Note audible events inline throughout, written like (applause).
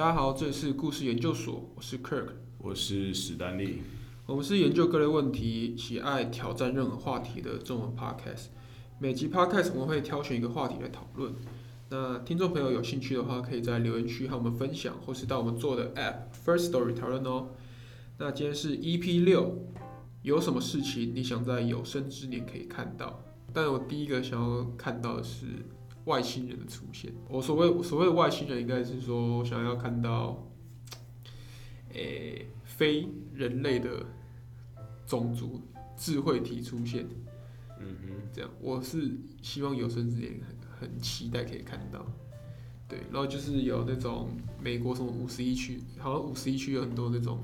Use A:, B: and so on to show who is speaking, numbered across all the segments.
A: 大家好，这里是故事研究所，我是 Kirk，
B: 我是史丹利。
A: 我们是研究各类问题、喜爱挑战任何话题的中文 podcast。每集 podcast 我们会挑选一个话题来讨论。那听众朋友有兴趣的话，可以在留言区和我们分享，或是到我们做的 app First Story 讨论哦。那今天是 EP 六，有什么事情你想在有生之年可以看到？但我第一个想要看到的是外星人的出现。我所谓所谓的外星人，应该是说想要看到，诶、非人类的种族智慧体出现。
B: 嗯
A: 这样，我是希望有生之年很很期待可以看到。对，然后就是有那种美国什么五十一区，好像五十一区有很多那种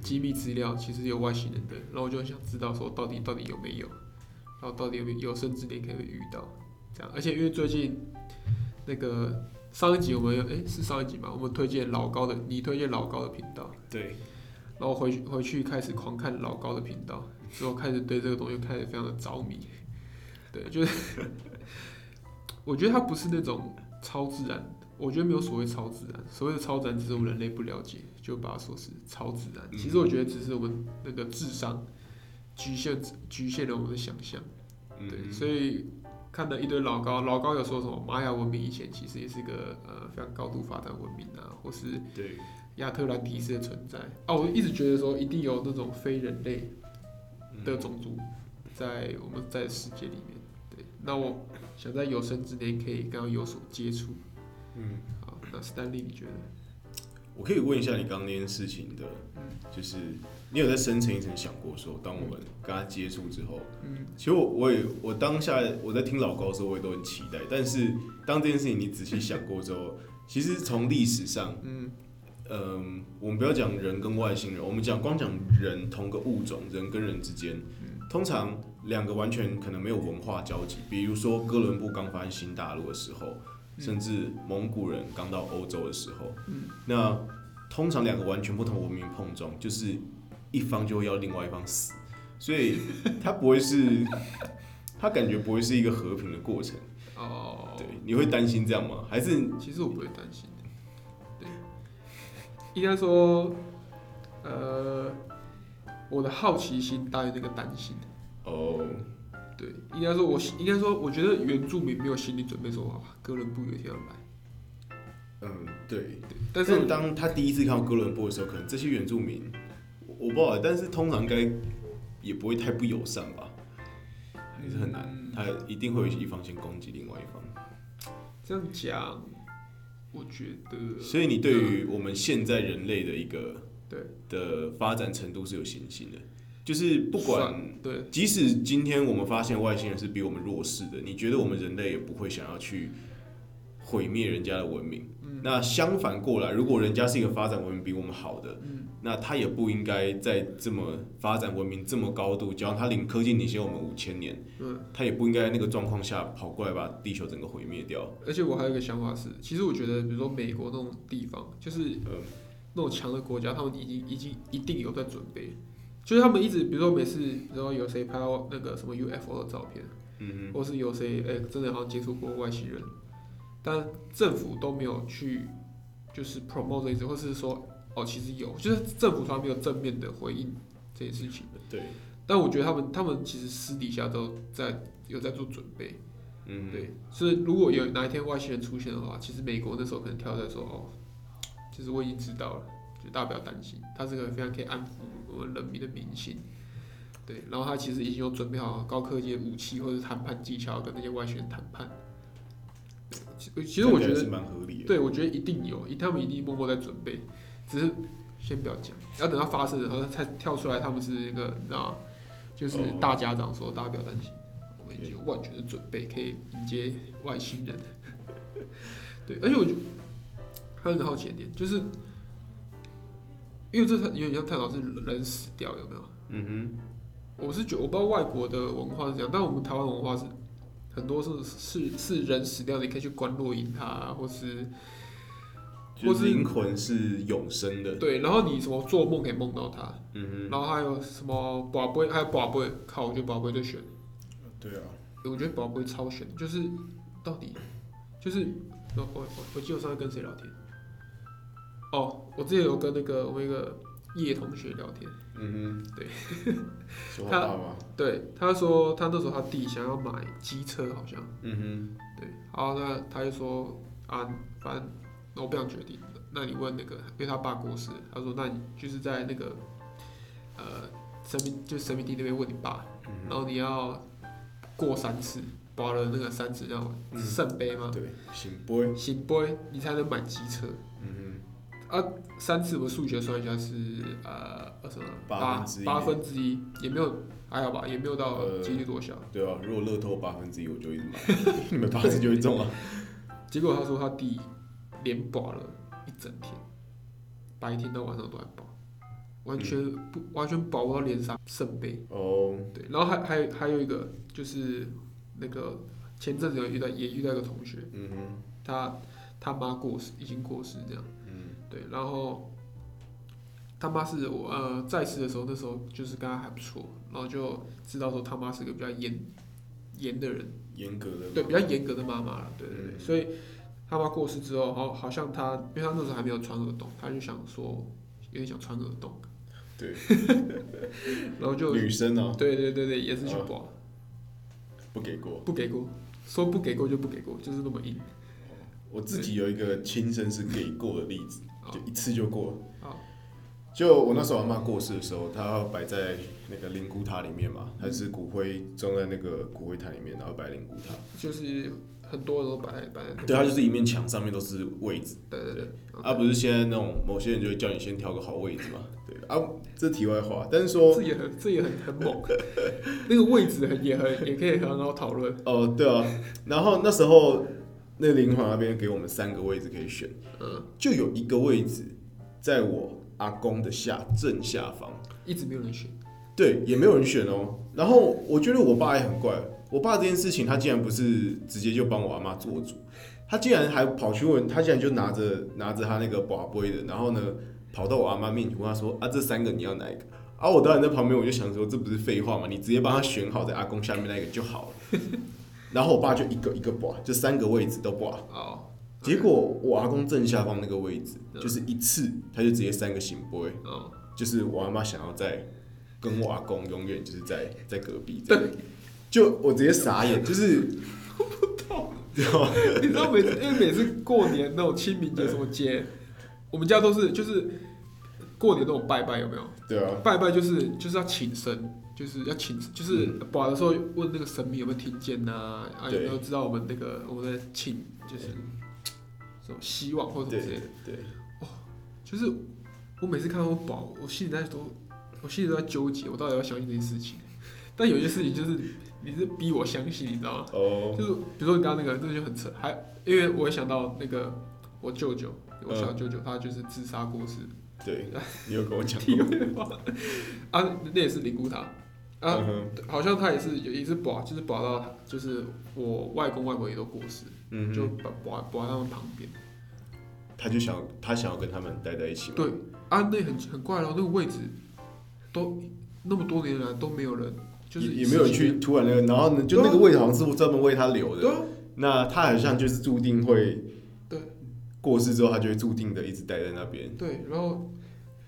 A: 机密资料，其实有外星人的，然后我就想知道说到底到底有没有，然后到底有没有有生之年可以遇到这样，而且因为最近那个上一集我们有诶是上一集嘛，我们推荐老高的，你推荐老高的频道，
B: 对，
A: 然后回去回去开始狂看老高的频道，之后开始对这个东西开始非常的着迷。对，就是 (laughs) 我觉得它不是那种超自然，我觉得没有所谓超自然，所谓的超自然只是我们人类不了解，就把它说是超自然。其实我觉得只是我们那个智商局限局限了我们的想象。
B: 嗯
A: 对，所以看了一堆老高，老高有说什么玛雅文明以前其实也是个呃非常高度发展文明啊，或是
B: 对，
A: 亚特兰蒂斯的存在啊，我一直觉得说一定有那种非人类的种族在我们在世界里面。对，那我想在有生之年可以跟他有所接触。
B: 嗯，
A: 好，那 Stanley 你觉得？
B: 我可以问一下你刚刚那件事情的，就是你有在深层一层想过说，当我们跟他接触之后，
A: 嗯。
B: 其实我我也我当下我在听老高的时候，我也都很期待，但是当这件事情你仔细想过之后，其实从历史上，
A: 嗯。
B: 嗯，我们不要讲人跟外星人，我们讲光讲人同个物种，人跟人之间，通常两个完全可能没有文化交集。比如说哥伦布刚发现新大陆的时候，甚至蒙古人刚到欧洲的时候，那通常两个完全不同文明碰撞，就是一方就会要另外一方死，所以他不会是，(laughs) 他感觉不会是一个和平的过程。
A: 哦，
B: 对，你会担心这样吗？还是
A: 其实我不会担心的。对，应该说，呃，我的好奇心大于那个担心。
B: 哦？
A: 对，应该说我，应该说，我觉得原住民没有心理准备说，哇，哥伦布有一天要来。
B: 嗯，对。
A: 但是
B: 当他第一次看到哥伦布的时候，可能这些原住民，我我不知道，但是通常该也不会太不友善吧，还是很难，
A: 嗯
B: 他一定会有一方先攻击另外一方。
A: 这样讲，我觉得，
B: 所以你对于我们现在人类的一个
A: 对
B: 的发展程度是有信心的，就是不管
A: 对，
B: 即使今天我们发现外星人是比我们弱势的，你觉得我们人类也不会想要去毁灭人家的文明。那相反过来，如果人家是一个发展文明比我们好的，那他也不应该在这么发展文明这么高度，假如他领科技领先我们五千年，
A: 嗯，
B: 他也不应该在那个状况下跑过来把地球整个毁灭掉。
A: 而且我还有一个想法是，其实我觉得，比如说美国那种地方，就是
B: 嗯。
A: 那种强的国家，他们已经已经一定有在准备，就是他们一直，比如说每次，比如说有谁拍到那个什么 UFO 的照片，
B: 嗯
A: 或是有谁哎、真的好像接触过外星人，但政府都没有去就是 promote 这一次，或是说哦其实有，就是政府他没有正面的回应这件事情。
B: 对，
A: 但我觉得他们他们其实私底下都在有在做准备，
B: 嗯，
A: 对，所以如果有哪一天外星人出现的话，其实美国那时候可能跳出来说哦，其实我已经知道了，就大家不要担心，他是个非常可以安抚我们人民的民心。对，然后他其实已经有准备好高科技的武器或者是谈判技巧，跟那些外星人谈判。对其其实我觉得
B: 是蛮合理的。
A: 对，我觉得一定有，他们一定默默在准备，只是先不要讲，要等到发生的时候才跳出来，他们是一个你知道吗？就是
B: 哦
A: 大家长说，大家不要担心，我们已经有万全的准备，可以迎接外星人。(laughs) 对，而且我觉得还有一个好奇的点，就是因为这有点像探讨是人死掉有没有？
B: 嗯哼
A: 我是觉得我不知道外国的文化是这样，但我们台湾文化是很多是是是人死掉，你可以去关落阴他啊，或是
B: 或，是灵魂是永生的。
A: 对，然后你什么做梦可以梦到他，
B: 嗯
A: 然后还有什么宝贝，还有宝贝，靠，我觉得宝贝最选，
B: 哼，对啊，
A: 我觉得宝贝超悬，就是到底就是我我我我记得我上次跟谁聊天，哦，我之前有跟那个我一个叶同学聊天，
B: 嗯哼，
A: 对，
B: 说
A: 他对，他说他那时候他弟想要买机车，好像，
B: 嗯
A: 对，然后那他就说啊，反正我不想决定，那你问那个，因为他爸过世，他说那你就是在那个呃神明就神明地那边问你爸，
B: 嗯
A: 然后你要过三次，拔了那个三次叫
B: 嗯。
A: 圣杯吗？
B: 哼，？对，醒杯，
A: 醒杯你才能买机车。
B: 嗯
A: 三次我数学算一下是呃呃什么
B: 八
A: 八
B: 分之一
A: 也没有还好吧，也没有到
B: 呃
A: 几率多小。
B: 哼，对啊，如果乐透八分之一，我就一直买，(laughs) 你们八次就会中啊。
A: 结果他说他弟连保了一整天，白天到晚上都在保，完全不、完全保不到连上圣杯。
B: 哦，
A: 对，然后还还有还有一个就是那个前阵子有遇到也遇到一个同学，
B: 嗯哼，
A: 他他妈过世，已经过世这样。
B: 嗯
A: 对，然后他妈是我呃在世的时候，那时候就是跟他还不错，然后就知道说他妈是个比较严严的人，
B: 严格的，
A: 对，比较严格的妈妈了，对对对，
B: 嗯。
A: 所以他妈过世之后，好好像他，因为他那时候还没有穿耳洞，他就想说有点想穿耳洞，
B: 对，(laughs)
A: 然后就
B: 女生哦，
A: 对对对对，也是去
B: 啊
A: 刮，
B: 不给过。
A: 不给过，说不给过就不给过，就是那么硬。
B: 我自己有一个亲身是给过的例子，
A: 好
B: 就一次就过。了。就我那时候阿妈过世的时候，她要摆在那个灵骨塔里面嘛，还是骨灰装在那个骨灰坛里面，然后摆灵骨塔。
A: 就是很多人都摆在摆在，
B: 对，它就是一面墙，上面都是位置。
A: 对对对，
B: 啊，不是现在那种某些人就会叫你先挑个好位置嘛。对。啊，这题外话，但是说
A: 这也很这也很很猛，(laughs) 那个位置很也很也可以很好讨论。
B: 哦，对啊，然后那时候那个灵皇那边给我们三个位置可以选，
A: 嗯，
B: 就有一个位置在我阿公的下正下方。
A: 一直没有人选，
B: 对，也没有人选哦。然后我觉得我爸也很怪，我爸这件事情他竟然不是直接就帮我阿妈做主，他竟然还跑去问，他竟然就拿着拿着他那个宝杯的，然后呢跑到我阿妈面前问他说啊这三个你要哪一个？啊我当然在旁边我就想说这不是废话嘛，你直接帮他选好在阿公下面那个就好了。然后我爸就一个一个拔，就三个位置都拔。
A: 哦，
B: 结果我阿公正下方那个位置，就是一次他就直接三个醒波，
A: 哦，
B: 就是我阿妈想要在跟我阿公永远就是在在隔壁对，就我直接傻眼，就是？
A: 你知道每次因为每次过年那种清明节什么节，我们家都是就是过年那种拜拜有没有？
B: 对啊，
A: 拜拜就是就是要请神，就是要请，就是保的时候问那个神明有没有听见呐、啊，有没有知道我们那个我们的请就是什么希望或者什么之类的。
B: 对，哦
A: 就是我每次看到我保，我心里在都，我心里都在纠结，我到底要相信这件事情。(laughs) 但有些事情就是你是逼我相信，你知道吗？
B: 哦，
A: 就是比如说你刚刚那个，这个就很扯。还因为我会想到那个我舅舅，我小舅舅，他就是自杀过世。
B: 对，你有跟我讲
A: 题
B: 过，(laughs)
A: 啊，那也是灵骨塔啊，
B: 嗯，
A: 好像他也是也也是保，就是保到就是我外公外婆也都过世，就
B: 嗯就，
A: 保保保在他们旁边。
B: 他就想他想要跟他们待在一起，
A: 对啊，那很很怪咯，那个位置都那么多年来都没有人，就是
B: 也也没有人去突然那个，然后呢，就那个位置好像是专门为他留的，
A: 对啊，
B: 那他好像就是注定会，
A: 对，
B: 过世之后他就会注定的一直待在那边，
A: 对，然后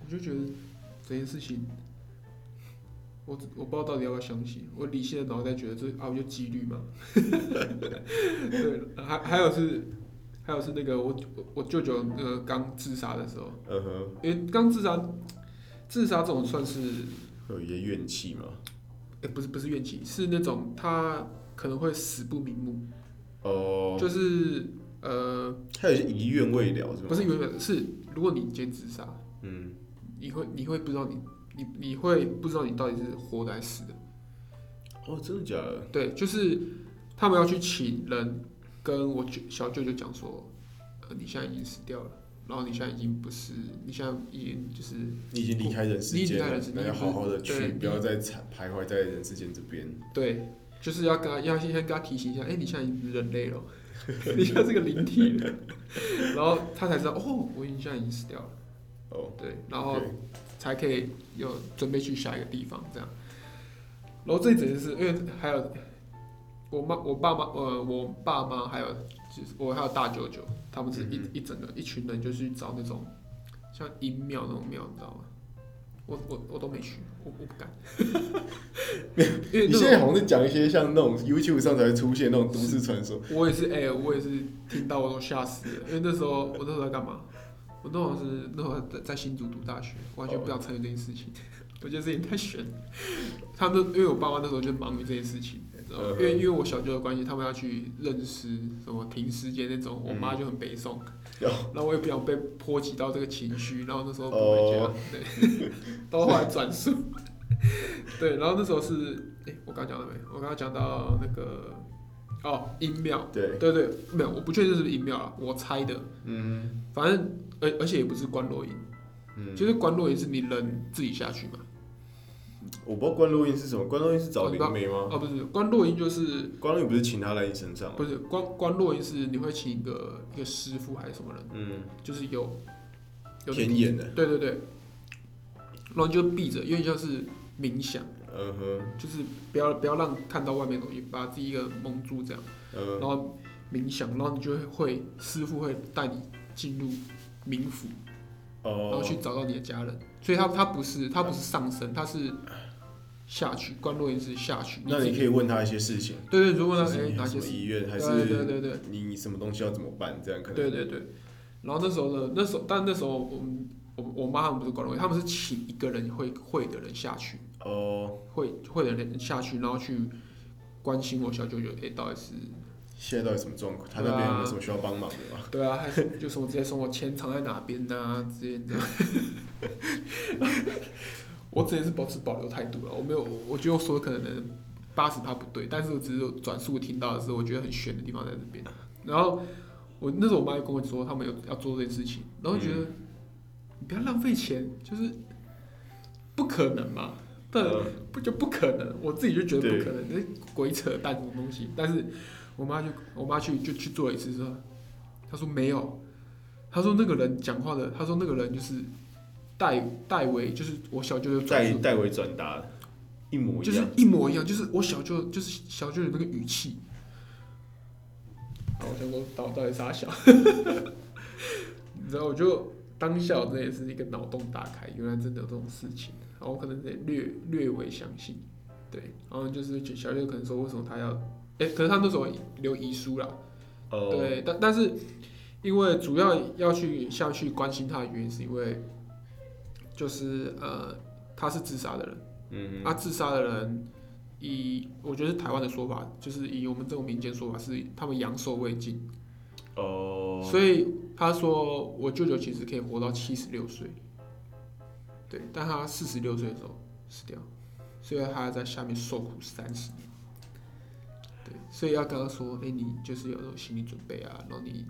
A: 我就觉得这件事情，我我不知道到底要不要相信。我理性的脑袋觉得这啊，我就几率嘛。对，还还有是还有是那个我我我舅舅那个刚自杀的时候，
B: 嗯哼，
A: 因为刚自杀，自杀这种算是，
B: 会有一些怨气嘛，
A: 哎、不是不是怨气，是那种他可能会死不瞑目，
B: 哦，
A: 就是呃，
B: 他有一些遗愿未了是吗？
A: 不是遗愿是如果你今天自杀，
B: 嗯，
A: 你会你会不知道你你你会不知道你到底是活的还是死的。
B: 哦，真的假的？
A: 对，就是他们要去请人跟我舅小舅舅讲说，呃，你现在已经死掉了，然后你现在已经不是，你现在已经就是
B: 你已经离开人世间了
A: 离开人世，间
B: 那要好好的去，不要再徘徘徊在人世间这边。
A: 对，就是要跟他要先跟他提醒一下，哎、你现在已经不是人类了，(laughs) 你现在是个灵体了，(laughs) 然后他才知道，哦，我已经现在已经死掉了，
B: 哦，
A: 对，然后才可以有准备去下一个地方这样。然后这一整件事，因为还有我妈、我爸妈、呃，我爸妈还有就是我还有大舅舅，他们是一、
B: 嗯
A: 一整个一群人就去找那种像阴庙那种庙，你知道吗？我我我都没去，我我不敢。因为
B: 你现在好像在讲一些像那种 YouTube 上才会出现那种都市传说。
A: 我也是，哎、我也是听到我都吓死了，因为那时候我那时候在干嘛？我那时候是那时候在在新竹读大学，完全不想参与这件事情，(laughs) 我觉得这件太悬。他们因为我爸妈那时候就忙于这件事情，因为因为我小舅的关系，他们要去认识什么停尸间那种，我妈就很悲痛，
B: 哦。(laughs)
A: 然后我也不想被波及到这个情绪，然后那时候不回家，
B: 哦。
A: 对，到后来转述，(laughs) 对，然后那时候是，哎、我刚讲了没？我刚刚讲到那个哦，音庙。
B: 对，
A: 对对，没有，我不确定是不是音庙了，我猜的。
B: 嗯
A: 反正而而且也不是观落音，
B: 嗯，
A: 就是观落音是你人自己下去嘛。
B: 我不知道关落音是什么，关落音是找灵媒吗？
A: 哦，不是，观落音就是
B: 关落音不是请他来你身上吗
A: 不？是观观落音是你会请一个一个师傅还是什么人，
B: 嗯，
A: 就是有有
B: 天眼的，
A: 对对对，然后就闭着，因为像是冥想，
B: 嗯哼，
A: 就是不要不要让看到外面的东西，把自己一个蒙住这样，然
B: 嗯，
A: 后冥想，然后你就会会师傅会带你进入冥府。哦然后
B: 哦，
A: 去找到你的家人。所以他他不是他不是上升，他是下去，观落阴是下去。
B: 那你可以问他一些事情，
A: 对对，如果他
B: 就是
A: 哎哪些事，
B: 医院，还
A: 是对对对
B: 你什么东西要怎么办，这样可能。
A: 对对对。然后那时候呢，那时候但那时候我们我我妈他们不是观落阴，他们是请一个人会会的人下去，
B: 哦，
A: 会会的人下去，然后去关心我小舅舅，哎，到底是
B: 现在到底什么状况？他那边有没有什么需要帮忙的吗？
A: 对啊，还是就什么直接说我钱藏在哪边呐、之类的。(laughs) 我之前是保持保留态度了，我没有，我觉得我说的可能八十趴不对，但是我只是有转述听到的是我觉得很悬的地方在这边。然后我那时候我妈就跟我说他们有要做这件事情，然后觉得、你不要浪费钱，就是不可能嘛，但
B: 嗯。
A: 不就不可能，我自己就觉得不可能，那鬼扯淡什么东西。但是我妈就我妈去就去做了一次之后，她说没有，她说那个人讲话的，她说那个人就是代代为就是我小舅舅，
B: 代代为转达，一模一样。
A: 就是。一模一样，就是我小舅就是小舅的那个语气。(laughs) 然后我想说到到底啥小，你知道我就当下我真的也是一个脑洞大开，原来真的有这种事情，然后我可能得略略微相信，对，然后就是小六可能说为什么他要，哎、可能他那时候留遗书啦，
B: 哦，
A: 对，但但是因为主要要去下去关心他的原因，是因为就是呃他是自杀的人，
B: 嗯
A: 啊自杀的人以我觉得是台湾的说法，就是以我们这种民间说法是他们阳寿未尽，
B: 哦，
A: 所以他说我舅舅其实可以活到七十六岁，对，但他四十六岁的时候死掉，所以他还在下面受苦三十年。对，所以要跟他说，哎、你就是有心理准备啊，然后你，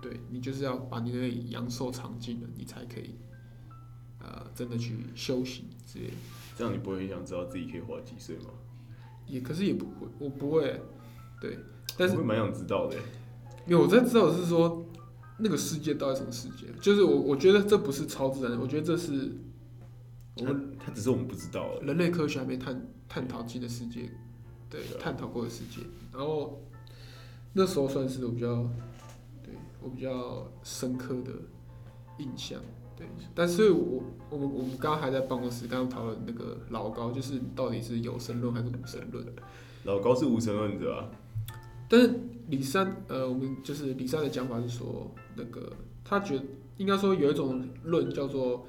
A: 对你就是要把你的阳寿长尽了，你才可以，呃，真的去修行之类的。
B: 这样你不会很想知道自己可以活几岁吗？
A: 也可是也不会，我不会，对，但是
B: 蛮想知道的。
A: 因为我在知道的是说，那个世界到底什么世界？就是我我觉得这不是超自然的，我觉得这是我们
B: 他只是我们不知道。
A: 人类科学还没探探讨进的世界，对探讨过的世界。然后那时候算是我比较对我比较深刻的印象。对，但是我我们我们刚刚还在办公室刚刚讨论那个老高，就是到底是有神论还是无神论？
B: 老高是无神论者啊，
A: 但是李三，呃，我们就是李三的讲法是说，那个他觉得应该说有一种论叫做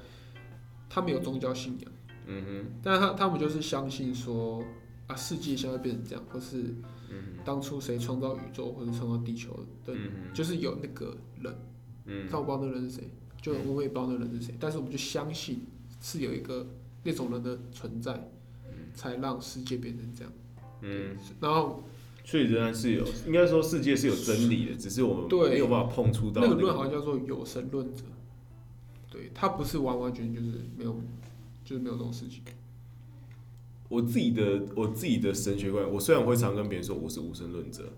A: 他们有宗教信仰，
B: 嗯哼，
A: 但是他他们就是相信说啊，世界现在变成这样，或是
B: 嗯
A: 当初谁创造宇宙或者创造地球的，
B: 嗯
A: 就是有那个人，
B: 嗯。
A: 但我不知道那个人是谁，就我们也不知道那个人是谁，但是我们就相信是有一个那种人的存在，才让世界变成这样。
B: 嗯，
A: 然后
B: 所以仍然是有，应该说世界是有真理的，只是我们
A: 对。
B: 没有办法碰触到
A: 那个
B: 个。
A: 论好像叫做有神论者，对他不是完完全全就是没有，就是没有这种事情。
B: 我自己的我自己的神学观，我虽然会常跟别人说我是无神论者，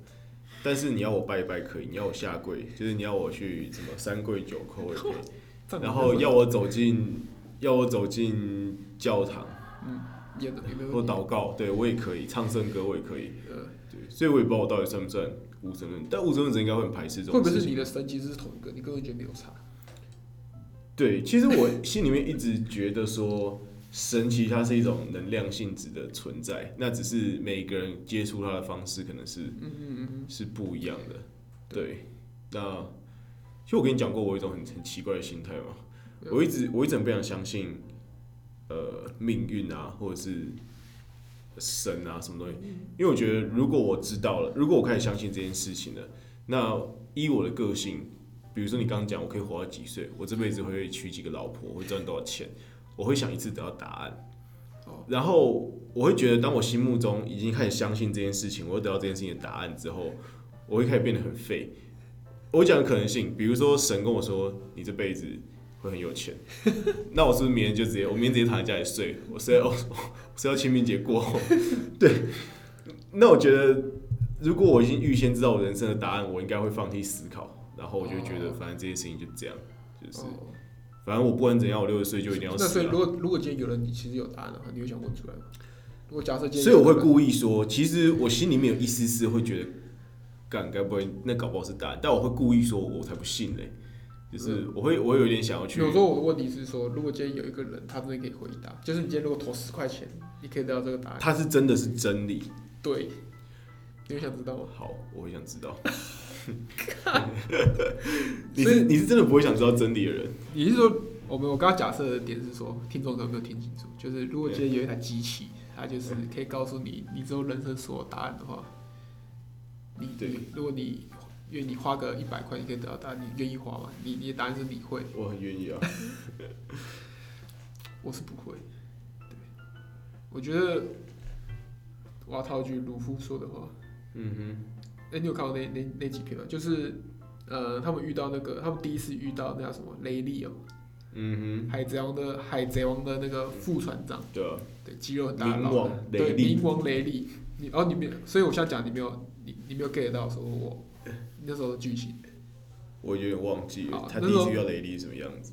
B: 但是你要我拜一拜可以，你要我下跪，就是你要我去什么三跪九叩也可以，(laughs) 然后要我走进要我走进教堂
A: 也也没有
B: 或。祷告，对我也可以，唱圣歌我也可以，所以我也不知道我到底算不算无神论，但无神论者应该会很排斥这种
A: 会不会。是你的神其实是同一个，你根本觉得没有差？
B: 对，其实我心里面一直觉得说，神其实它是一种能量性质的存在，那只是每个人接触它的方式可能是
A: 嗯嗯嗯嗯，
B: 是不一样的。对，那其实我跟你讲过，我有一种很很奇怪的心态嘛，我一直我一直很不想相信，呃，命运啊，或者是神啊什么东西，因为我觉得如果我知道了，如果我开始相信这件事情了，那依我的个性，比如说你刚刚讲我可以活到几岁，我这辈子会娶几个老婆，我会赚多少钱，我会想一次得到答案。
A: 哦
B: 然后我会觉得，当我心目中已经开始相信这件事情，我会得到这件事情的答案之后，我会开始变得很废。我讲的可能性，比如说神跟我说你这辈子会很有钱，那我是不是明天就直接，我明天直接躺在家里睡？我睡到 (laughs) 我睡到清明节过后，(laughs) 对。那我觉得，如果我已经预先知道我人生的答案，我应该会放弃思考，然后我就会觉得，反正这些事情就这样，就是
A: 哦，
B: 反正我不管怎样，我六十岁就一定要
A: 那所以如。果如果今天有人你其实有答案的话，你会想问出来吗？如果假设今天
B: 所以我会故意说，其实我心里面有一丝丝会觉得，干该不会那搞不好是答案，但我会故意说，我才不信嘞，就是我会我会有点想要去
A: 有时候我的问题是说，如果今天有一个人他真的可以回答，就是你今天如果投十块钱，你可以得到这个答案，
B: 他是真的是真理。
A: 对，你会想知道吗？
B: 好，我会想知道。(laughs) 你是你是真的不会想知道真理的人，
A: 你是说我们我刚刚假设的点是说，听众可能没有听清楚，就是如果今天有一台机器，它就是可以告诉你你之后人生所有答案的话，你
B: 对
A: 如果你愿意花个一百块，你可以得到答案，你愿意花吗？你你的答案是你会，
B: 我很愿意啊。(laughs)
A: 我是不会。对，我觉得我要套一句鲁夫说的话，
B: 嗯哼。
A: 哎、你有看过那那那几篇吗？就是呃，他们遇到那个，他们第一次遇到那叫什么？雷利哦，
B: 哼，嗯
A: 海贼王的海贼王的那个副船长，
B: 对啊，
A: 对，肌肉很大的老
B: 冥王，
A: 对，冥王雷利。你哦，你没有，所以我现在讲你没有，你你没有 get 到说我那时候的剧情，
B: 我有点忘记了，他第一次遇到雷利什么样子。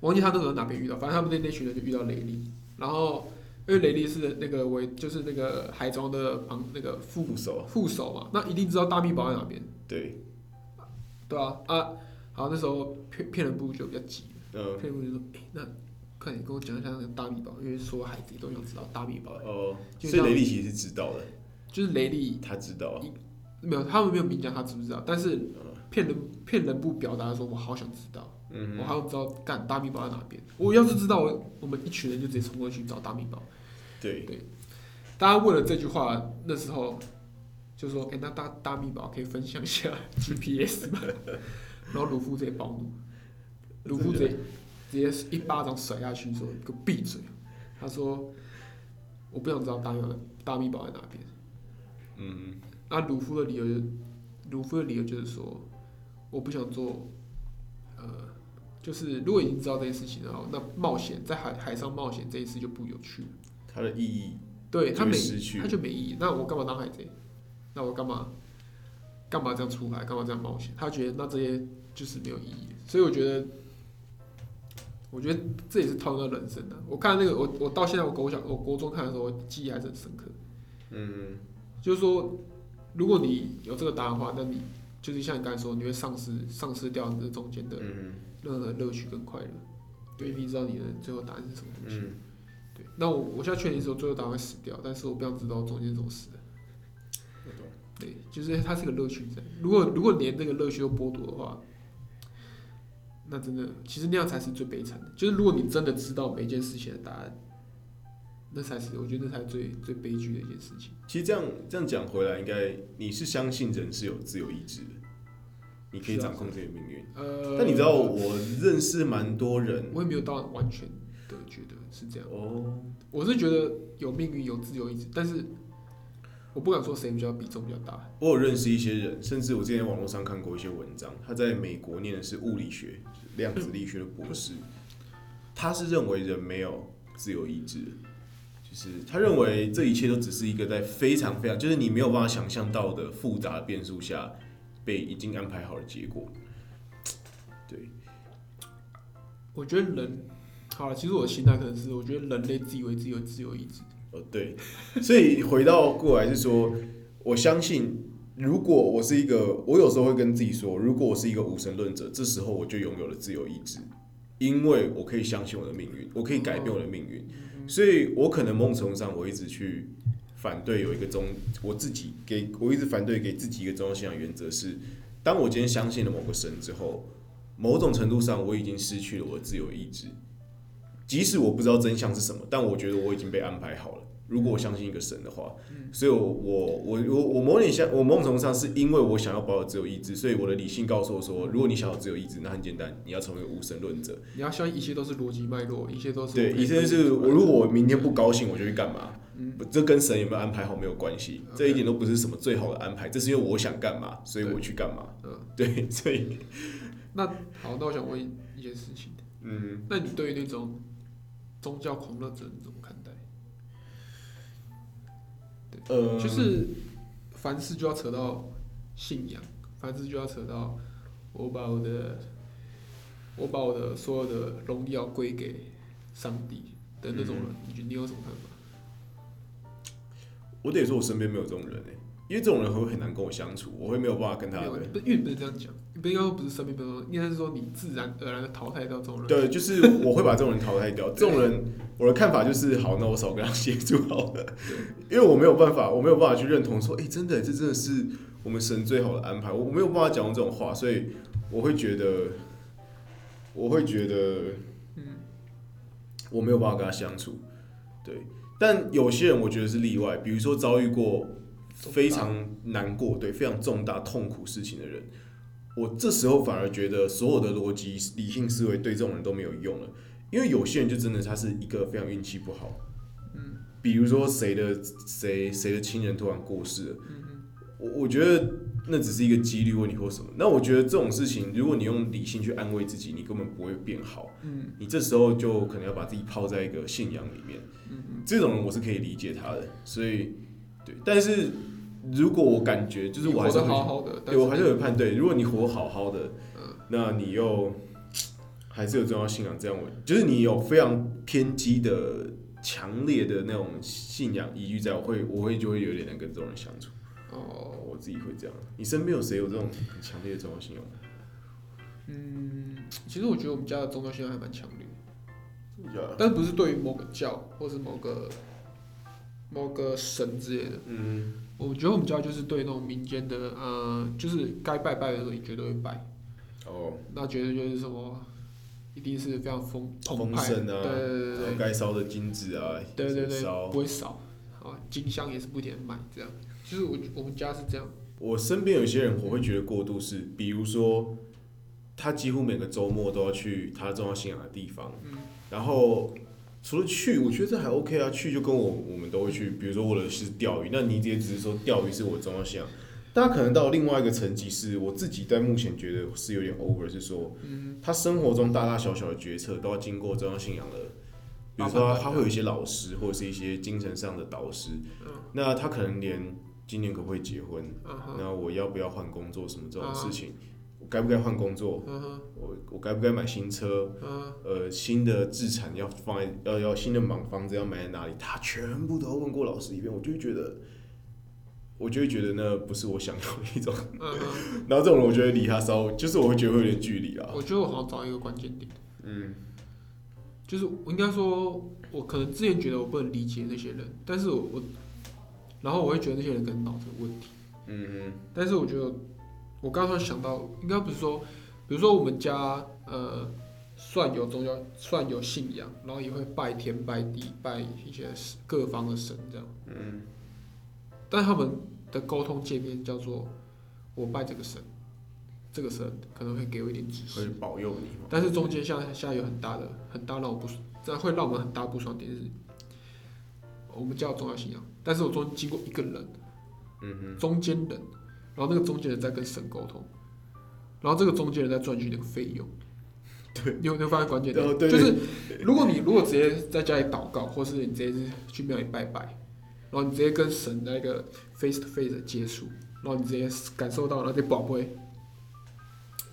A: 忘记他那时候哪边遇到，反正他们那那群人就遇到雷利，然后因为雷利是那个为就是那个海贼王的旁那个副
B: 副手，
A: 副手嘛，那一定知道大秘宝在哪边，
B: 对，
A: 对啊啊，好那时候骗骗人部就比较急，
B: 嗯，
A: 骗人部就说，哎、那快点跟我讲一下那个大秘宝，因为所有海贼都想知道大秘宝，
B: 哦，所以雷利其实是知道的，
A: 就是雷利
B: 他知道。啊，
A: 没有，他们没有明讲他知不知道，但是
B: 嗯
A: 骗人骗人不表达说，我好想知道，
B: 嗯，
A: 我好想知道干大秘宝在哪边。我要是知道，我我们一群人就直接冲过去找大秘宝。
B: 对对，
A: 大家为了这句话，那时候就说，哎、那大大秘宝可以分享一下 (laughs) GPS 吗？然后鲁夫直接暴怒，鲁夫直接直接一巴掌甩下去说，你给我闭嘴！他说，我不想知道大秘宝在哪边。
B: 嗯
A: 那鲁夫的理由就，鲁夫的理由就是说，我不想做，呃，就是如果已经知道这件事情，然后那冒险在海海上冒险这一次就不有趣了。
B: 它的意义
A: 对他没
B: 会失去
A: 他就没意义。那我干嘛当海贼？那我干嘛干嘛这样出来？干嘛这样冒险？他觉得那这些就是没有意义。所以我觉得，我觉得这也是套用到人生的。我看那个，我我到现在我国小我国中看的时候，我记忆还是很深刻。
B: 嗯
A: 就是说，如果你有这个答案的话，那你就是像你刚才说，你会丧失丧失掉你这中间的
B: 嗯
A: 任何乐趣跟快乐，因为你知道你的最后答案是什么东西。
B: 嗯，
A: 对，那我我现在确定说最后答案会死掉，但是我不想知道中间怎么死的。对，就是它是个乐趣在。如果如果连这个乐趣都剥夺的话，那真的其实那样才是最悲惨的。就是如果你真的知道每一件事情的答案，那才是我觉得那才是最最悲剧的一件事情。
B: 其实这样这样讲回来，应该你是相信人是有自由意志的，你可以掌控自己的命运。
A: 呃，
B: 但你知道，我认识蛮多人
A: 我也没有到完全的觉得是这样。
B: 哦，
A: 我是觉得有命运有自由意志，但是我不敢说谁比较比重比较大。
B: 我有认识一些人，甚至我之前网络上看过一些文章，他在美国念的是物理学、量子力学的博士，他是认为人没有自由意志的，就是他认为这一切都只是一个在非常非常，就是你没有办法想象到的复杂的变数下被已经安排好的结果。对，
A: 我觉得人，好了，其实我的心态可能是，我觉得人类自以为自己有自由意志。
B: 哦对，所以回到过来是说，我相信。如果我是一个，我有时候会跟自己说，如果我是一个无神论者，这时候我就拥有了自由意志，因为我可以相信我的命运，我可以改变我的命运，所以我可能某种程度上我一直去反对有一个中，我自己给我一直反对给自己一个中心信原则是，当我今天相信了某个神之后，某种程度上我已经失去了我的自由意志，即使我不知道真相是什么，但我觉得我已经被安排好了。如果我相信一个神的话，所以我我我我我某点像我某种程度上是因为我想要保有自由意志，所以我的理性告诉我说，如果你想要自由意志，那很简单，你要成为无神论者。
A: 你要相信一切都是逻辑脉络，一切都是
B: 对，一切是我如果我明天不高兴，我就去干嘛？嗯。这跟神有没有安排好没有关系，这一点都不是什么最好的安排，这是因为我想干嘛，所以我去干嘛。
A: 嗯，
B: 对，所以 (laughs)
A: 那好，那我想问一件事情，
B: 嗯，
A: 那你对于那种宗教狂热者怎么
B: 呃，
A: 就是凡事就要扯到信仰，凡事就要扯到我把我的我把我的所有的荣耀归给上帝的那种人，你觉得你有什么看法？
B: 我得说，我身边没有这种人诶、因为这种人会很难跟我相处，我会没有办法跟他的。
A: 不，因不是这样讲，你不应该说不是身边朋友，应该是说你自然而然的淘汰掉这种人。
B: 对，就是我会把这种人淘汰掉。这种人，我的看法就是，好，那我少跟他接触好了，(laughs) 因为我没有办法，我没有办法去认同说，哎、真的，这真的是我们神最好的安排，我没有办法讲这种话，所以我会觉得，我会觉得，
A: 嗯，
B: 我没有办法跟他相处。对，但有些人我觉得是例外，比如说遭遇过非常难过、对非常重大痛苦事情的人，我这时候反而觉得所有的逻辑、理性思维对这种人都没有用了，因为有些人就真的他是一个非常运气不好，
A: 嗯，
B: 比如说谁的谁谁的亲人突然过世了，
A: 嗯
B: 我我觉得那只是一个几率问题或什么，那我觉得这种事情，如果你用理性去安慰自己，你根本不会变好，
A: 嗯
B: 你这时候就可能要把自己泡在一个信仰里面。
A: 嗯
B: 这种人我是可以理解他的，所以对，但是如果我感觉就是我还是
A: 活得好好的，但
B: 对我还是有判对，如果你活好好的，
A: 嗯
B: 那你又 (tsk) 还是有重要信仰，这样我就是你有非常偏激的、强烈的那种信仰依据在，我会我会就会有点难跟这种人相处，
A: 哦，
B: 我自己会这样。你身边有谁有这种很强烈的宗教信仰？
A: 嗯，其实我觉得我们家的宗教信仰还蛮强烈的。
B: 有，
A: 但不是对于某个教或是某个某个神之类的。
B: 嗯，
A: 我觉得我们家就是对那种民间的，呃，就是该拜拜的时候，你绝对会拜。
B: 哦，
A: 那绝对就是什么，一定是非常丰澎
B: 丰
A: 湃，
B: 盛啊
A: 对对对对
B: 该烧的金子啊，
A: 对对对
B: 烧，
A: 不会少。啊，金香也是不点买，这样。就是我我们家是这样。
B: 我身边有些人，我会觉得过度是，比如说，他几乎每个周末都要去他重要信仰的地方，
A: 嗯
B: 然后除了去，我觉得这还 OK 啊，去就跟我我们都会去，比如说我的是钓鱼，那你也只是说钓鱼是我的重要信仰，但他可能到另外一个层级，是我自己在目前觉得是有点 over，是说，
A: 嗯
B: 他生活中大大小小的决策都要经过重要信仰的。比如说他，他会有一些老师，或者是一些精神上的导师，那他可能连今年可不可以结婚，那我要不要换工作什么这种事情，我该不该换工作，我我该不该买新车，
A: 嗯。
B: 呃，新的资产要放在要要新的房房子要买在哪里，他全部都问过老师一遍，我就会觉得，我就会觉得那不是我想要的一种，
A: 嗯，(laughs)
B: 然后这种人我觉得离他稍微，就是我会觉得会有点距离啊，
A: 我觉得我好像找到一个关键点。
B: 嗯。
A: 就是我应该说，我可能之前觉得我不能理解那些人，但是我我，然后我会觉得那些人可能脑子有问题，
B: 嗯
A: 但是我觉得我刚刚想到，应该不是说，比如说我们家呃算有宗教，算有信仰，然后也会拜天拜地拜一些各方的神这样，
B: 嗯。
A: 但他们的沟通界面叫做我拜这个神，这个神可能会给我一点指示
B: 会，保佑你嘛，
A: 但是中间现在现在有很大的很大让我不爽，这样会让我们很大不爽点是，我们叫宗教信仰，但是我中间经过一个人，
B: 嗯
A: 中间人，然后那个中间人在跟神沟通，然后这个中间人在赚取那个费用。
B: 对，
A: 你有没有发现关键点？就是如果你如果直接在家里祷告，或是你直接是去庙里拜拜，然后你直接跟神那个 face to face 的接触，然后你直接感受到那些宝贝，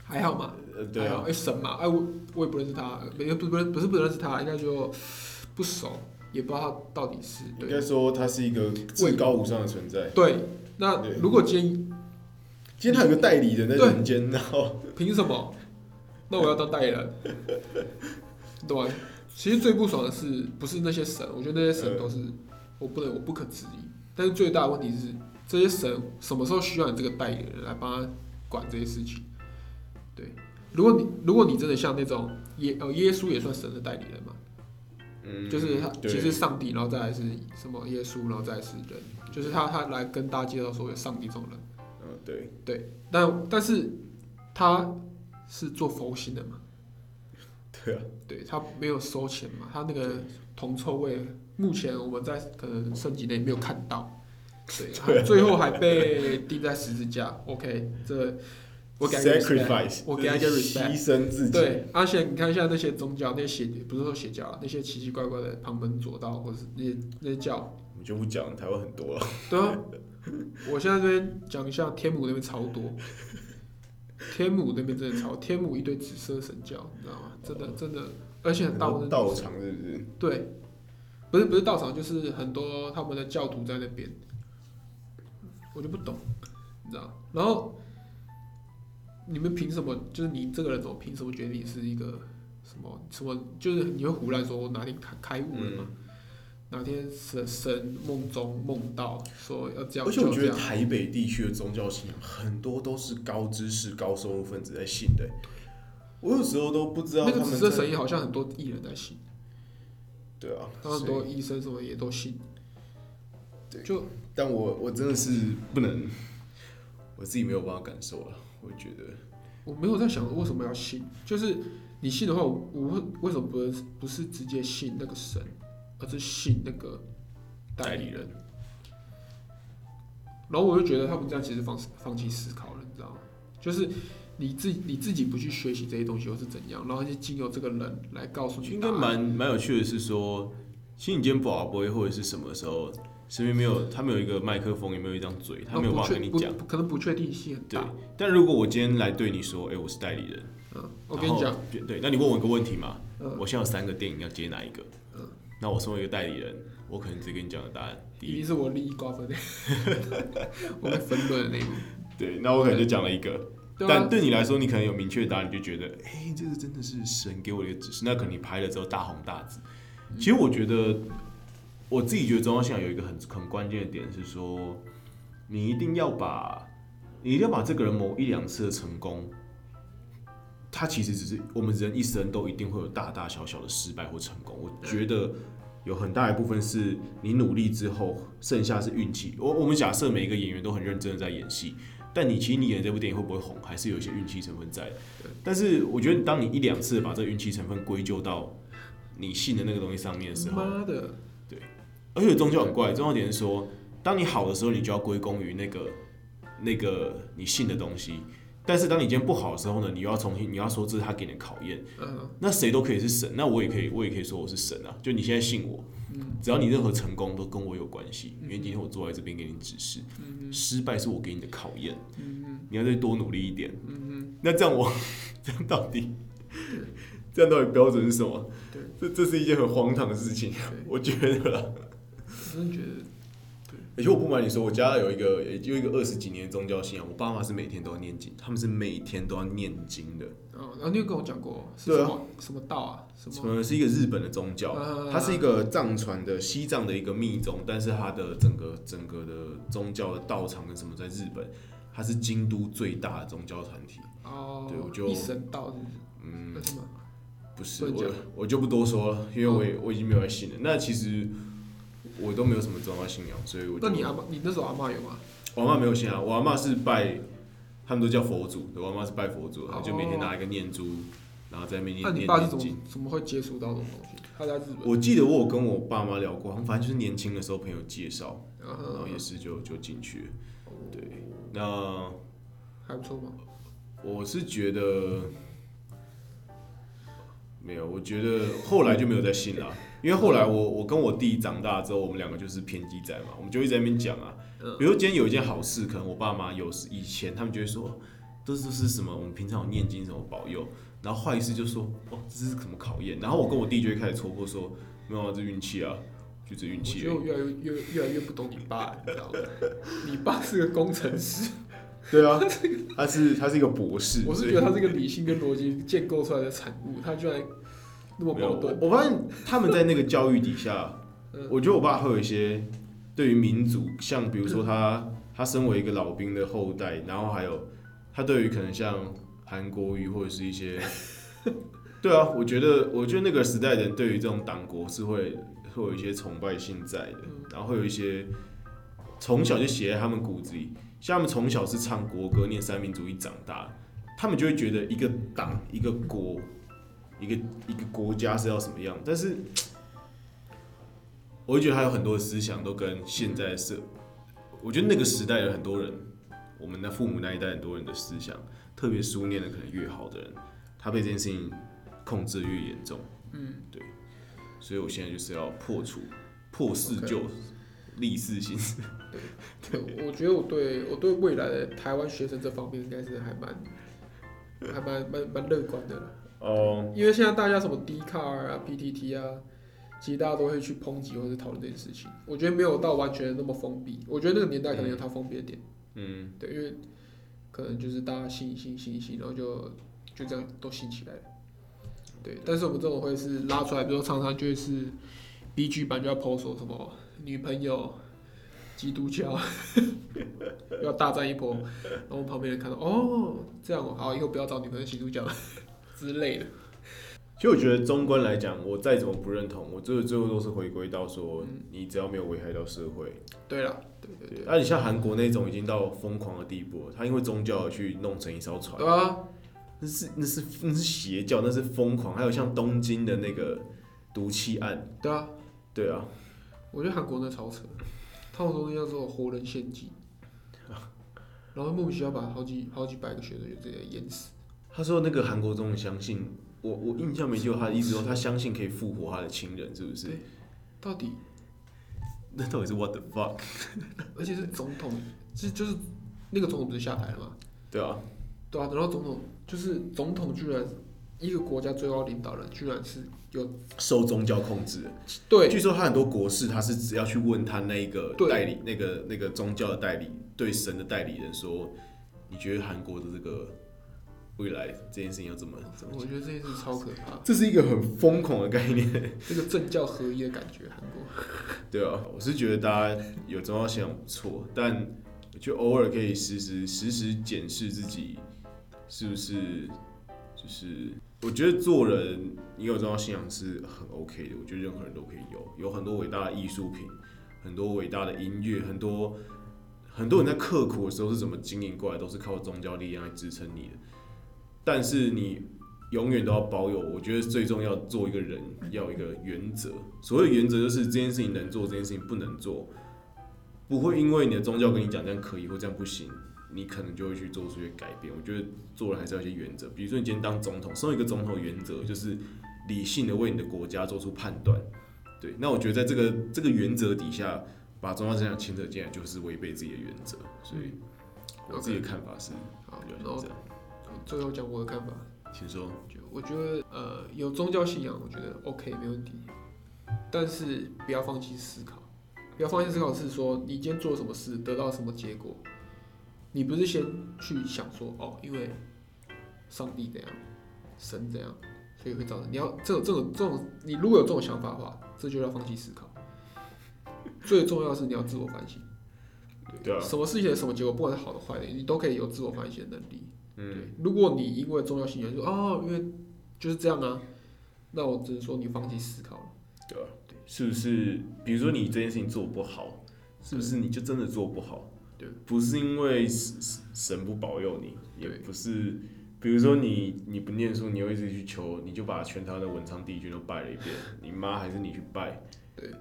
A: 还好嘛？
B: 哼，呃对
A: 哎呀
B: 啊，
A: 哎神嘛，哎我我也不认识他，也不不认不是不认识他，应该说不熟，也不知道他到底是
B: 应该说他是一个至高无上的存在，
A: 对。那如果今天
B: 今天他有个代理人在
A: 对
B: 人间，然后
A: 凭什么？那我要当代理人，对吧？其实最不爽的是，不是那些神，我觉得那些神都是我不能我不可质疑。但是最大的问题是，这些神什么时候需要你这个代理人来帮他管这些事情？对，如果你如果你真的像那种耶呃耶稣也算神的代理人嘛，
B: 嗯，
A: 就是他其实上帝，然后再来是什么耶稣，然后再来是人，就是他他来跟大家介绍所谓上帝这种人。
B: 嗯对，
A: 但但是他是做佛心的嘛？
B: 对啊，
A: 对他没有收钱嘛？他那个铜臭味，目前我们在可能升级内没有看到。对，(laughs)
B: 对啊
A: 最后还被钉在十字架。OK，这我给他一个 respect 我给他一个 respect
B: 牺牲自己，
A: 对，而且你看一下那些宗教，那些邪不是说邪教啊，那些奇奇怪怪的旁门左道，或者是那些那些教，
B: 我们就不讲，台湾很多了。
A: 对啊，(laughs) 我现在这边讲一下天母那边超多，天母那边真的超，天母一堆紫色神教，你知道吗？真的真的，而且很大部分
B: 道场是不是？
A: 对，不是不是道场，就是很多他们的教徒在那边，我就不懂，你知道？然后你们凭什么？就是你这个人怎么凭什么觉得你是一个什么什么？就是你会胡乱说我哪里开开悟了吗？哪天神神梦中梦到说要这样，
B: 而且我觉得台北地区的宗教信仰很多都是高知识、高收入分子在信的、我有时候都不知道
A: 那个紫色神医好像很多艺人在信，
B: 对啊，
A: 然后很多医生什么也都信。
B: 对。
A: 就
B: 但我我真的是不能，我自己没有办法感受了。我觉得。
A: 我没有在想为什么要信，就是你信的话，我为什么不是不是直接信那个神，而是信那个代理人？然后我就觉得他们这样其实放放弃思考了，你知道吗？就是你自己你自己不去学习这些东西，或是怎样，然后就经由这个人来告诉你
B: 应。该蛮蛮有趣的是说，其实你今天宝贝或者是什么时候，身边没有他没有一个麦克风，也没有一张嘴，他没有办法跟你讲。
A: 可能不确定性很
B: 对
A: 大。，
B: 但如果我今天来对你说，哎、我是代理人，
A: 嗯，我跟你讲，
B: 对，那你问我一个问题嘛，
A: 嗯
B: 我现在有三个电影要接哪一个？那我身为一个代理人，我可能直接跟你讲的答案，第一
A: 是我利益瓜分的，(laughs) 我被分论的那一步。(laughs)
B: 对，那我可能就讲了一个，但，对你来说，你可能有明确的答案，你就觉得，哎、这个真的是神给我的一个指示。那可能你拍了之后大红大紫。其实我觉得，我自己觉得中央信仰有一个很很关键的点是说，你一定要把，你一定要把这个人某一两次的成功，他其实只是我们人一生都一定会有大大小小的失败或成功。我觉得有很大一部分是你努力之后，剩下是运气。我我们假设每一个演员都很认真的在演戏，但你其实你演这部电影会不会红，还是有一些运气成分在的。但是我觉得，当你一两次把这个运气成分归咎到你信的那个东西上面的时候，
A: 妈的，对
B: 而且宗教很怪，重要点是说，当你好的时候，你就要归功于那个那个你信的东西。但是当你今天不好的时候呢，你又要重新你要说这是他给你的考验。
A: 嗯，
B: 那谁都可以是神，那我也可以我也可以说我是神啊。就你现在信我，只要你任何成功都跟我有关系，因为今天我坐在这边给你指示，失败是我给你的考验，你要再多努力一点。那这样我 (laughs) 这样到底这样到底标准是什么？这这是一件很荒唐的事情，我觉得啦。
A: 我真的觉得，
B: 而且我不瞒你说，我家有一个也就一个二十几年的宗教信仰，我爸妈是每天都要念经，他们是每天都要念经的。
A: 哦，然后你有跟我讲过是什么什么道啊？什么？
B: 呃，是一个日本的宗教，
A: 啊
B: 它是一个藏传的西藏的一个密宗，但是它的整个整个的宗教的道场跟什么在日本，它是京都最大的宗教团体。
A: 哦，
B: 对我就
A: 一神道是？
B: 嗯，
A: 那什么？
B: 不是我我就不多说了，因为我也我已经没有在信了。那其实我都没有什么宗教信仰，所以我就
A: 那你阿妈，你那时候阿妈有吗？
B: 我阿妈没有信仰，我阿妈是拜，他们都叫佛祖，我阿妈是拜佛祖就每天拿一个念珠，然后在那边
A: 那
B: 念经。
A: 怎么会接触到这种东西？他在日本，
B: 我记得我有跟我爸妈聊过，反正就是年轻的时候朋友介绍，
A: 然
B: 然后
A: 后
B: 也是就就进去了。对，那
A: 还不错嘛。
B: 我是觉得没有，我觉得后来就没有再信了，因为后来我我跟我弟长大之后，我们两个就是偏激仔嘛，我们就一直在那边讲啊，比如今天有一件好事，可能我爸妈有时以前他们就会说，都是是什么，我们平常有念经什么保佑，然后坏事就说哦这是什么考验，然后我跟我弟就会开始戳破说，没有啊，这运气啊，就这运气而已。
A: 我觉得我越来越越越来越不懂你爸，你知道吗？(laughs) 你爸是个工程师，
B: 对啊，他是他是一个博士。
A: 我是觉得他是一个理性跟逻辑建构出来的产物，他居然那么矛盾。
B: 我发现他们在那个教育底下，我觉得我爸会有一些对于民族，像比如说他他身为一个老兵的后代，然后还有他对于可能像韩国瑜或者是一些，(laughs) 对啊，我觉得我觉得那个时代的人对于这种党国是会会有一些崇拜性在的，然后会有一些从小就写在他们骨子里。像他们从小是唱国歌、念三民主义长大，他们就会觉得一个党、一个国、一个一个国家是要什么样。但是，我会觉得他有很多的思想都跟现在是，我觉得那个时代的很多人，我们的父母那一代很多人的思想，特别书念的可能越好的人，他被这件事情控制越严重。嗯，对。所以我现在就是要破除、破四旧。立四心，(laughs)
A: 对，我觉得我对我对未来的台湾学生这方面应该是还蛮，还蛮蛮蛮乐观的哦，因为现在大家什么 D 卡啊、PTT 啊，其实大家都会去抨击或者讨论这件事情。我觉得没有到完全那么封闭，我觉得那个年代可能有它封闭的点。嗯，对，因为可能就是大家信一信信一信，然后就就这样都信起来了。对，但是我们这种会是拉出来，比如说常常就是 B G 版就要 post 说什么。女朋友，基督教，(laughs) 要大战一波，然后旁边人看到，哦，这样哦好，以后不要找女朋友基督教之类的。
B: 其实我觉得，中观来讲，我再怎么不认同，我最后最后都是回归到说，你只要没有危害到社会。
A: 对了，对对对。
B: 那你像韩国那种已经到疯狂的地步，他因为宗教而去弄成一艘船。
A: 对啊，
B: 那是那是那是邪教，那是疯狂。还有像东京的那个毒气案。
A: 对啊，
B: 对啊。
A: 我觉得韩国那超扯，他们说叫做活人献祭，(laughs) 然后莫名其妙把好几好几百个学生就直接淹死。
B: 他说那个韩国总统相信，我我印象没记错，他的意思说他相信可以复活他的亲人，是不是？
A: 到底？
B: 那到底是 what the fuck？
A: 而且是总统，是就是那个总统不是下台了吗？
B: 对啊，
A: 对啊，然后总统就是总统居然。一个国家最高领导人居然是有
B: 受宗教控制，
A: 对，
B: 据说他很多国事，他是只要去问他那个代理，那个那个宗教的代理，对神的代理人说，你觉得韩国的这个未来这件事情要怎么怎么？
A: 我觉得这件事超可怕，
B: 这是一个很疯狂的概念，
A: 这个政教合一的感觉，韩国。
B: 对啊，我是觉得大家有宗教信仰不错，但就偶尔可以时时时时检视自己是不是就是。我觉得做人，你有宗教信仰是很 OK 的。我觉得任何人都可以有，有很多伟大的艺术品，很多伟大的音乐，很多很多人在刻苦的时候是怎么经营过来，都是靠宗教力量来支撑你的。但是你永远都要保有，我觉得最重要，做一个人要有一个原则。所谓原则就是这件事情能做，这件事情不能做，不会因为你的宗教跟你讲这样可以或这样不行。你可能就会去做出一些改变。我觉得做人还是要一些原则，比如说你今天当总统，身为一个总统，原则就是理性的为你的国家做出判断。对，那我觉得在这个这个原则底下，把宗教思想牵扯进来，就是违背自己的原则。所以我自己的看法是，
A: 好，然后最后讲我的看法，
B: 请说。
A: 就我觉得，呃，有宗教信仰，我觉得 OK 没问题，但是不要放弃思考。不要放弃思考是说，你今天做什么事，得到什么结果。你不是先去想说哦，因为上帝怎样，神怎样，所以会造成你要这种这种这种，你如果有这种想法的话，这就要放弃思考。最重要是你要自我反省。
B: 对啊。
A: 什么事情什么结果，不管是好的坏的，你都可以有自我反省的能力。嗯。对，如果你因为重要信仰说哦，因为就是这样啊，那我只能说你放弃思考了。
B: 对啊。对。是不是？比如说你这件事情做不好，是不是你就真的做不好？对不是因为神神不保佑你，也不是，比如说你你不念书，你又一直去求，你就把全台的文昌帝君都拜了一遍，你妈还是你去拜，
A: 对，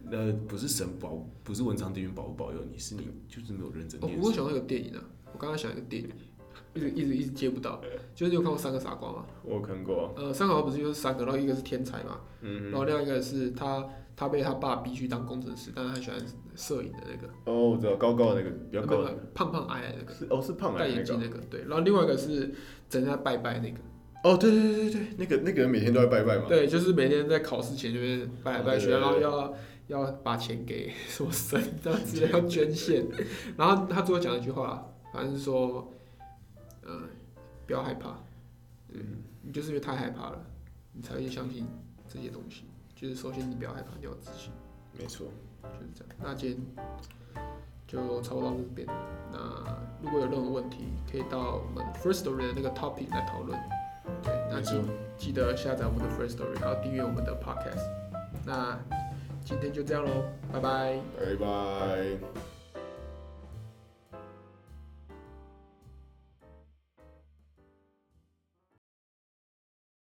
B: 那不是神保，不是文昌帝君保不保佑你，是你就是没有认真念
A: 书。我想到一个电影啊，我刚刚想一个电影，一直一直一直接不到，就是你有看过《三个傻瓜》吗？
B: 我看过。
A: 呃，三个傻瓜不是就是三个，然后一个是天才嘛，嗯，然后另外一个是他。他被他爸逼去当工程师，但是他喜欢摄影的那个。
B: 哦，我知道，高高的那个，比较高的。
A: 胖胖矮矮那个。
B: 是哦，是胖矮
A: 戴眼镜那个，对。然后另外一个是整天在拜拜那个。
B: 哦，对对对对对，那个那个人每天都在拜拜嘛。
A: 对，就是每天在考试前就是拜来拜去，然后要要把钱给什么神这样子，要捐献。然后他最后讲一句话，反正是说，呃，不要害怕，
B: 嗯，
A: 你就是因为太害怕了，你才会相信这些东西。就是首先你不要害怕，你要自信，
B: 没错。
A: 就是这样。那今天就差不多到这边。那如果有任何问题，可以到我们 First Story 的那个 topic 来讨论。对，那记。记得下载我们的 First Story，然后订阅我们的 Podcast。那今天就这样喽，拜拜。
B: 拜拜。